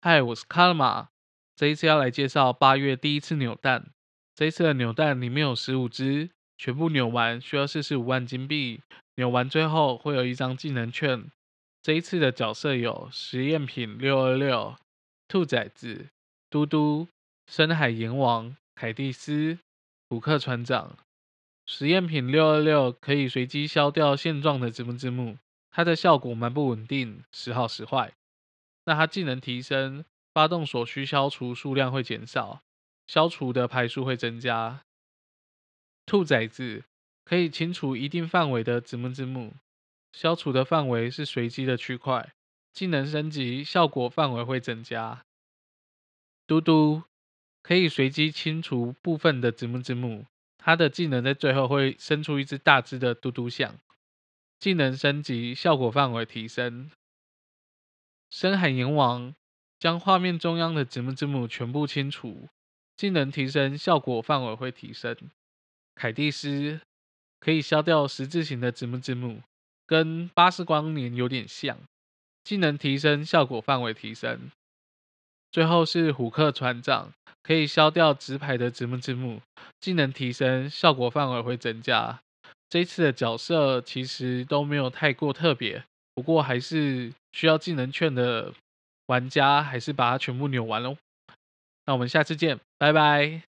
嗨，我是卡勒玛。这一次要来介绍八月第一次扭蛋。这一次的扭蛋里面有十五只，全部扭完需要四十五万金币。扭完最后会有一张技能券。这一次的角色有实验品六二六、兔崽子、嘟嘟、深海阎王、凯蒂斯、虎克船长。实验品六二六可以随机消掉现状的字幕字幕，它的效果蛮不稳定，时好时坏。那它技能提升，发动所需消除数量会减少，消除的排数会增加。兔崽子可以清除一定范围的子母字幕，消除的范围是随机的区块。技能升级，效果范围会增加。嘟嘟可以随机清除部分的子母字幕，它的技能在最后会生出一只大只的嘟嘟象。技能升级，效果范围提升。深海阎王将画面中央的字幕字幕全部清除，技能提升，效果范围会提升。凯蒂斯可以消掉十字形的字幕字幕，跟巴斯光年有点像，技能提升，效果范围提升。最后是虎克船长，可以消掉直排的字幕字幕，技能提升，效果范围会增加。这次的角色其实都没有太过特别。不过还是需要技能券的玩家，还是把它全部扭完喽。那我们下次见，拜拜。